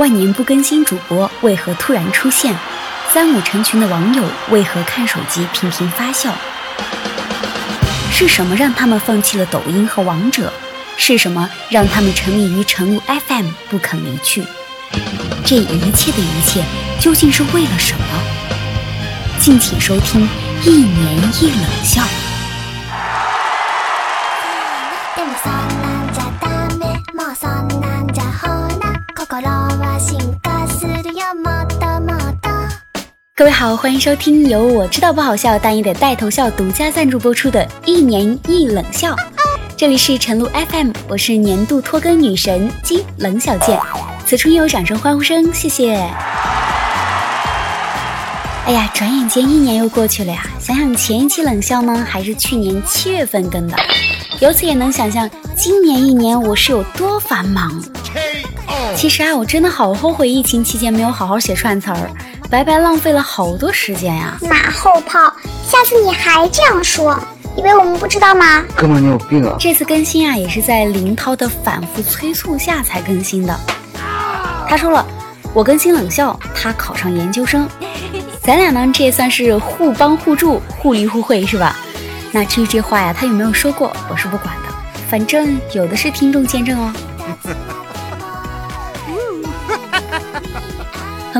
万年不更新主播为何突然出现？三五成群的网友为何看手机频频发笑？是什么让他们放弃了抖音和王者？是什么让他们沉迷于晨露 FM 不肯离去？这一切的一切究竟是为了什么？敬请收听一年一冷笑。各位好，欢迎收听由我知道不好笑，但也得带头笑独家赞助播出的《一年一冷笑》。这里是晨露 FM，我是年度拖更女神金冷小贱。此处有掌声欢呼声，谢谢。哎呀，转眼间一年又过去了呀！想想前一期冷笑呢，还是去年七月份更的，由此也能想象今年一年我是有多繁忙。其实啊，我真的好后悔疫情期间没有好好写串词儿。白白浪费了好多时间呀！马后炮，下次你还这样说，以为我们不知道吗？哥们，你有病啊！这次更新啊，也是在林涛的反复催促下才更新的。他说了，我更新冷笑，他考上研究生，咱俩呢，这也算是互帮互助、互利互惠，是吧？那至于这话呀，他有没有说过，我是不管的，反正有的是听众见证哦。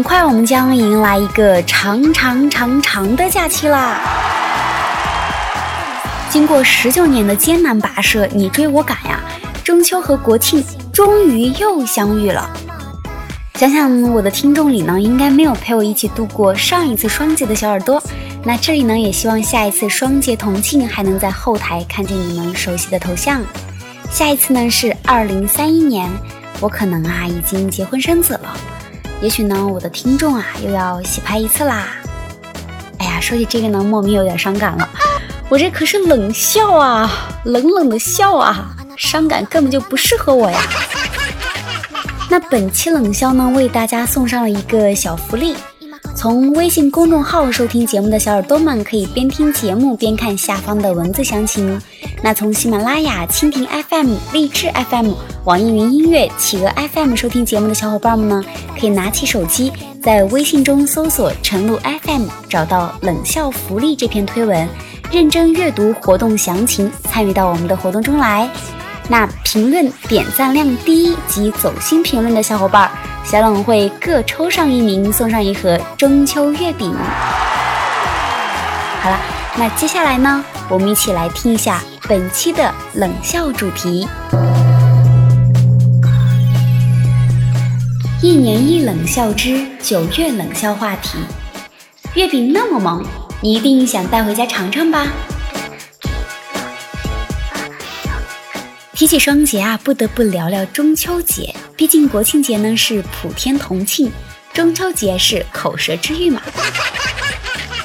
很快，我们将迎来一个长长长长的假期啦！经过十九年的艰难跋涉，你追我赶呀，中秋和国庆终于又相遇了。想想我的听众里呢，应该没有陪我一起度过上一次双节的小耳朵。那这里呢，也希望下一次双节同庆还能在后台看见你们熟悉的头像。下一次呢是二零三一年，我可能啊已经结婚生子了。也许呢，我的听众啊又要洗牌一次啦。哎呀，说起这个呢，莫名有点伤感了。我这可是冷笑啊，冷冷的笑啊，伤感根本就不适合我呀。那本期冷笑呢，为大家送上了一个小福利。从微信公众号收听节目的小耳朵们，可以边听节目边看下方的文字详情。那从喜马拉雅、蜻蜓 FM、荔枝 FM、网易云音乐、企鹅 FM 收听节目的小伙伴们呢，可以拿起手机，在微信中搜索“晨露 FM”，找到“冷笑福利”这篇推文，认真阅读活动详情，参与到我们的活动中来。那评论点赞量第一及走心评论的小伙伴，小冷会各抽上一名，送上一盒中秋月饼。好了，那接下来呢，我们一起来听一下。本期的冷笑主题：一年一冷笑之九月冷笑话题。月饼那么萌，你一定想带回家尝尝吧？提起双节啊，不得不聊聊中秋节。毕竟国庆节呢是普天同庆，中秋节是口舌之欲嘛。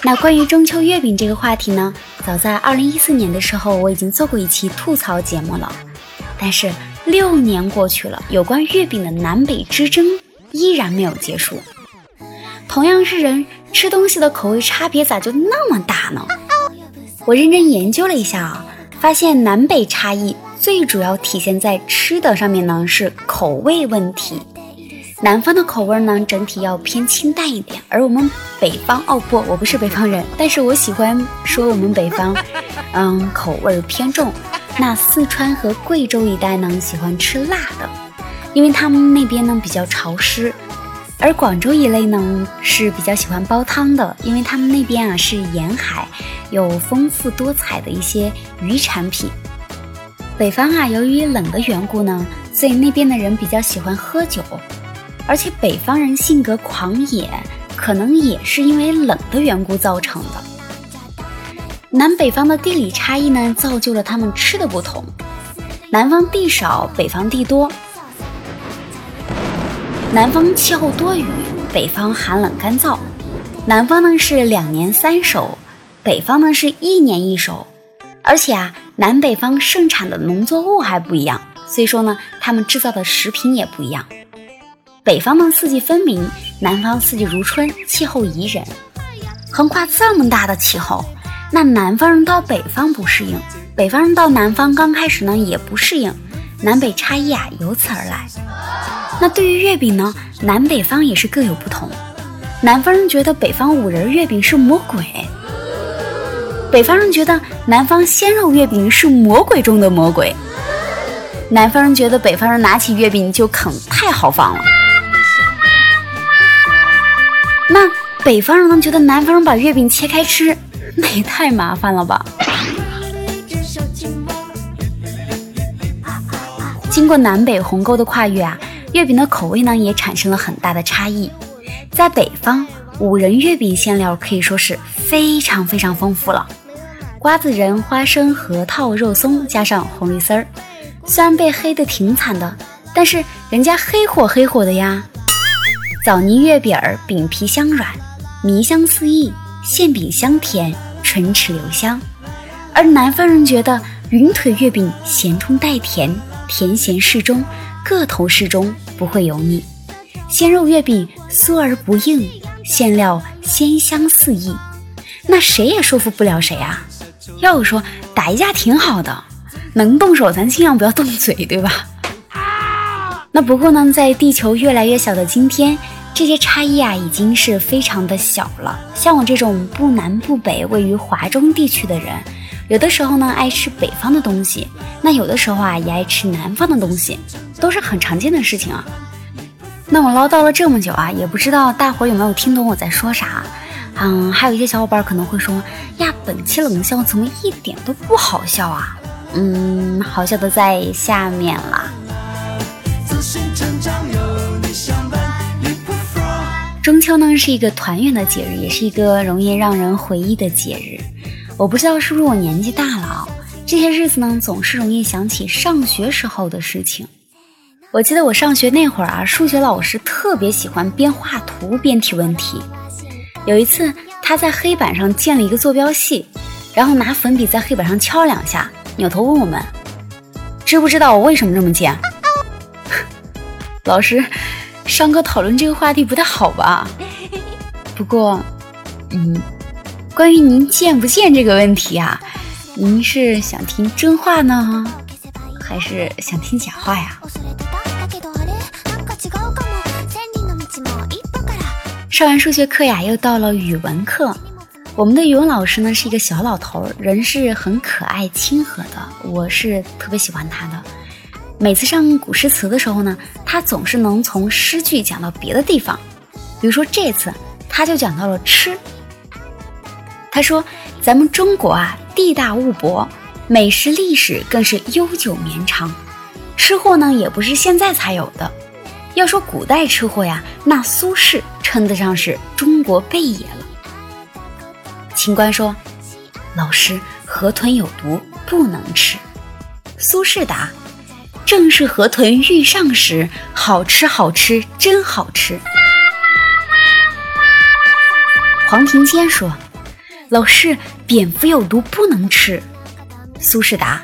那关于中秋月饼这个话题呢？早在二零一四年的时候，我已经做过一期吐槽节目了。但是六年过去了，有关月饼的南北之争依然没有结束。同样是人，吃东西的口味差别咋就那么大呢？我认真研究了一下啊，发现南北差异最主要体现在吃的上面呢，是口味问题。南方的口味呢，整体要偏清淡一点，而我们北方哦不，我不是北方人，但是我喜欢说我们北方，嗯，口味偏重。那四川和贵州一带呢，喜欢吃辣的，因为他们那边呢比较潮湿，而广州一类呢是比较喜欢煲汤的，因为他们那边啊是沿海，有丰富多彩的一些鱼产品。北方啊，由于冷的缘故呢，所以那边的人比较喜欢喝酒。而且北方人性格狂野，可能也是因为冷的缘故造成的。南北方的地理差异呢，造就了他们吃的不同。南方地少，北方地多；南方气候多雨，北方寒冷干燥；南方呢是两年三熟，北方呢是一年一熟。而且啊，南北方盛产的农作物还不一样，所以说呢，他们制造的食品也不一样。北方呢四季分明，南方四季如春，气候宜人。横跨这么大的气候，那南方人到北方不适应，北方人到南方刚开始呢也不适应，南北差异啊由此而来。那对于月饼呢，南北方也是各有不同。南方人觉得北方五仁月饼是魔鬼，北方人觉得南方鲜肉月饼是魔鬼中的魔鬼。南方人觉得北方人拿起月饼就啃，太豪放了。那北方人呢，觉得南方人把月饼切开吃，那也太麻烦了吧。经过南北鸿沟的跨越啊，月饼的口味呢也产生了很大的差异。在北方，五仁月饼馅料可以说是非常非常丰富了，瓜子仁、花生、核桃、肉松，加上红绿丝儿。虽然被黑的挺惨的，但是人家黑火黑火的呀。枣泥月饼儿，饼皮香软，米香四溢，馅饼香甜，唇齿留香。而南方人觉得云腿月饼咸中带甜，甜咸适中，个头适中，不会油腻。鲜肉月饼酥而不硬，馅料鲜香四溢，那谁也说服不了谁啊！要我说打一架挺好的，能动手咱尽量不要动嘴，对吧？那不过呢，在地球越来越小的今天，这些差异啊已经是非常的小了。像我这种不南不北、位于华中地区的人，有的时候呢爱吃北方的东西，那有的时候啊也爱吃南方的东西，都是很常见的事情啊。那我唠叨了这么久啊，也不知道大伙有没有听懂我在说啥。嗯，还有一些小伙伴可能会说呀，本期冷笑怎么一点都不好笑啊？嗯，好笑的在下面啦。中秋呢是一个团圆的节日，也是一个容易让人回忆的节日。我不知道是不是我年纪大了啊，这些日子呢总是容易想起上学时候的事情。我记得我上学那会儿啊，数学老师特别喜欢边画图边提问题。有一次，他在黑板上建了一个坐标系，然后拿粉笔在黑板上敲两下，扭头问我们：“知不知道我为什么这么建？” 老师，上课讨论这个话题不太好吧？不过，嗯，关于您贱不贱这个问题啊，您是想听真话呢，还是想听假话呀？上完数学课呀，又到了语文课。我们的语文老师呢是一个小老头，人是很可爱亲和的，我是特别喜欢他的。每次上古诗词的时候呢，他总是能从诗句讲到别的地方。比如说这次，他就讲到了吃。他说：“咱们中国啊，地大物博，美食历史更是悠久绵长，吃货呢也不是现在才有的。要说古代吃货呀，那苏轼。”称得上是中国贝爷了。秦观说：“老师，河豚有毒，不能吃。”苏轼答：“正是河豚欲上时，好吃好吃真好吃。”黄庭坚说：“老师，蝙蝠有毒，不能吃。”苏轼答：“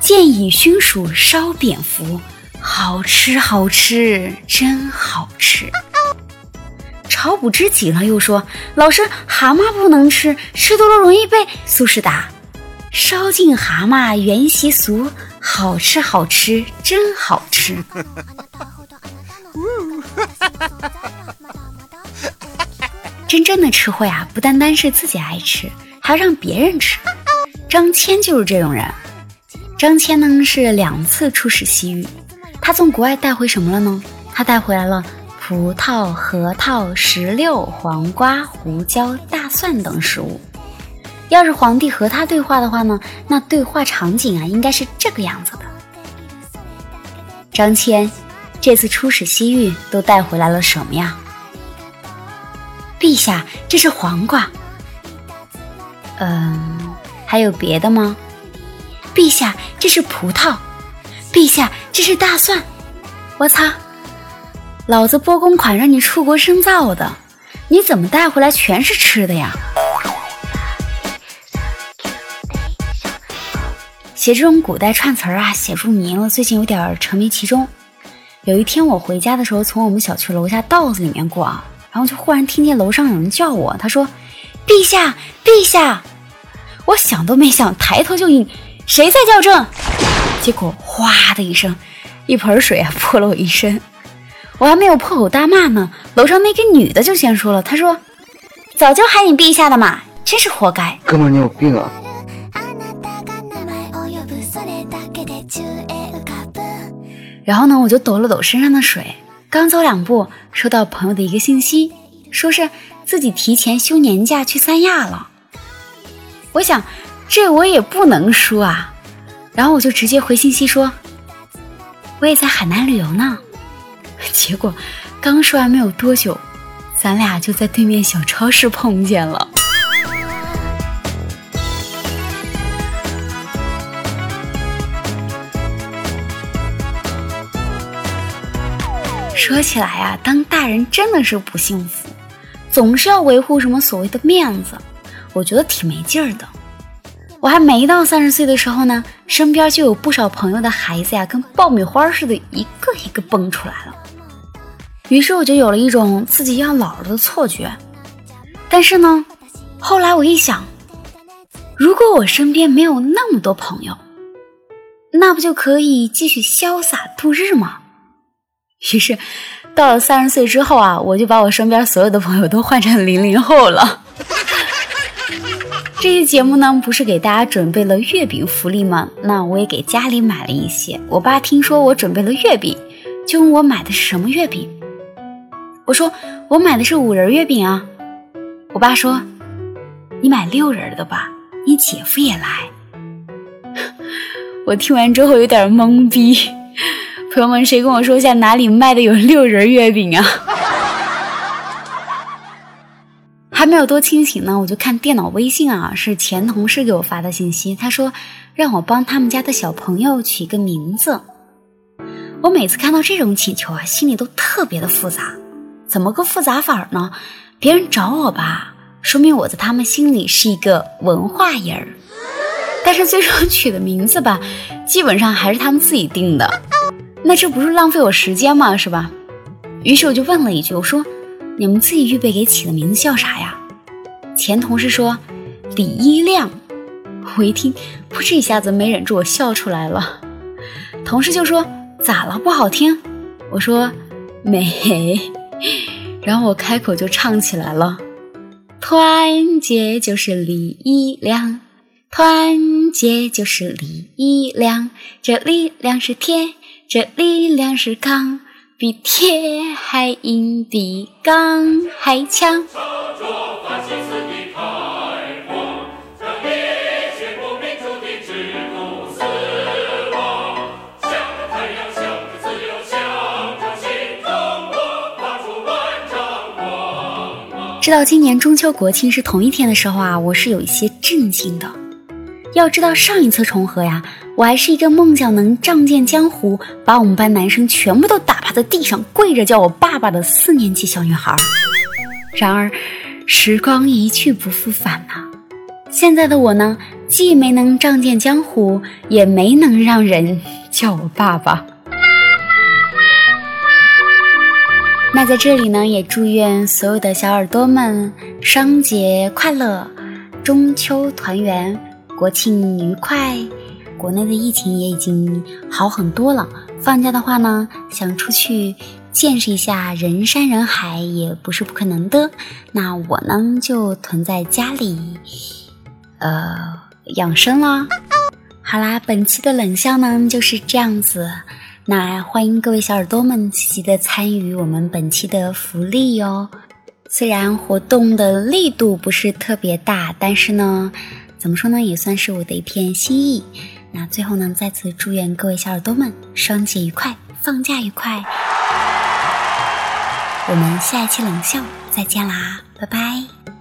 建议熏鼠烧蝙蝠，好吃好吃真好吃。”考古知己了，又说：“老师，蛤蟆不能吃，吃多了容易被。”苏轼答：“烧尽蛤蟆原习俗，好吃好吃真好吃。真正的吃货呀，不单单是自己爱吃，还要让别人吃。张骞就是这种人。张骞呢是两次出使西域，他从国外带回什么了呢？他带回来了。葡萄、核桃、石榴、黄瓜、胡椒、大蒜等食物。要是皇帝和他对话的话呢，那对话场景啊，应该是这个样子的。张骞这次出使西域都带回来了什么呀？陛下，这是黄瓜。嗯，还有别的吗？陛下，这是葡萄。陛下，这是大蒜。我操！老子拨公款让你出国深造的，你怎么带回来全是吃的呀？写这种古代串词儿啊，写入迷了，最近有点沉迷其中。有一天我回家的时候，从我们小区楼下道子里面过啊，然后就忽然听见楼上有人叫我，他说：“陛下，陛下！”我想都没想，抬头就应：“谁在叫朕？”结果哗的一声，一盆水啊泼了我一身。我还没有破口大骂呢，楼上那个女的就先说了，她说：“早就喊你陛下的嘛，真是活该。”哥们，你有病啊！然后呢，我就抖了抖身上的水，刚走两步，收到朋友的一个信息，说是自己提前休年假去三亚了。我想，这我也不能输啊，然后我就直接回信息说，我也在海南旅游呢。结果刚说完没有多久，咱俩就在对面小超市碰见了。说起来呀，当大人真的是不幸福，总是要维护什么所谓的面子，我觉得挺没劲儿的。我还没到三十岁的时候呢，身边就有不少朋友的孩子呀，跟爆米花似的，一个一个蹦出来了。于是我就有了一种自己要老了的错觉。但是呢，后来我一想，如果我身边没有那么多朋友，那不就可以继续潇洒度日吗？于是，到了三十岁之后啊，我就把我身边所有的朋友都换成零零后了。这期节目呢，不是给大家准备了月饼福利吗？那我也给家里买了一些。我爸听说我准备了月饼，就问我买的是什么月饼。我说我买的是五仁月饼啊。我爸说你买六仁的吧，你姐夫也来。我听完之后有点懵逼。朋友们，谁跟我说一下哪里卖的有六仁月饼啊？还没有多清醒呢，我就看电脑微信啊，是前同事给我发的信息。他说让我帮他们家的小朋友取一个名字。我每次看到这种请求啊，心里都特别的复杂。怎么个复杂法呢？别人找我吧，说明我在他们心里是一个文化人儿。但是最终取的名字吧，基本上还是他们自己定的。那这不是浪费我时间吗？是吧？于是我就问了一句：“我说，你们自己预备给起的名字叫啥呀？”前同事说：“李一亮。”我一听，噗嗤一下子没忍住，我笑出来了。同事就说：“咋了？不好听？”我说：“美。”然后我开口就唱起来了：“团结就是力量，团结就是力量，这力量是铁。”这力量是钢，比铁还硬，比钢还强。知道今年中秋国庆是同一天的时候啊，我是有一些震惊的。要知道上一次重合呀。我还是一个梦想能仗剑江湖，把我们班男生全部都打趴在地上跪着叫我爸爸的四年级小女孩。然而，时光一去不复返呐。现在的我呢，既没能仗剑江湖，也没能让人叫我爸爸。那在这里呢，也祝愿所有的小耳朵们双节快乐，中秋团圆，国庆愉快。国内的疫情也已经好很多了，放假的话呢，想出去见识一下人山人海也不是不可能的。那我呢就囤在家里，呃，养生啦。好啦，本期的冷笑呢就是这样子。那欢迎各位小耳朵们积极的参与我们本期的福利哟。虽然活动的力度不是特别大，但是呢，怎么说呢，也算是我的一片心意。那最后呢，再次祝愿各位小耳朵们双节愉快，放假愉快。我们下一期冷笑再见啦，拜拜。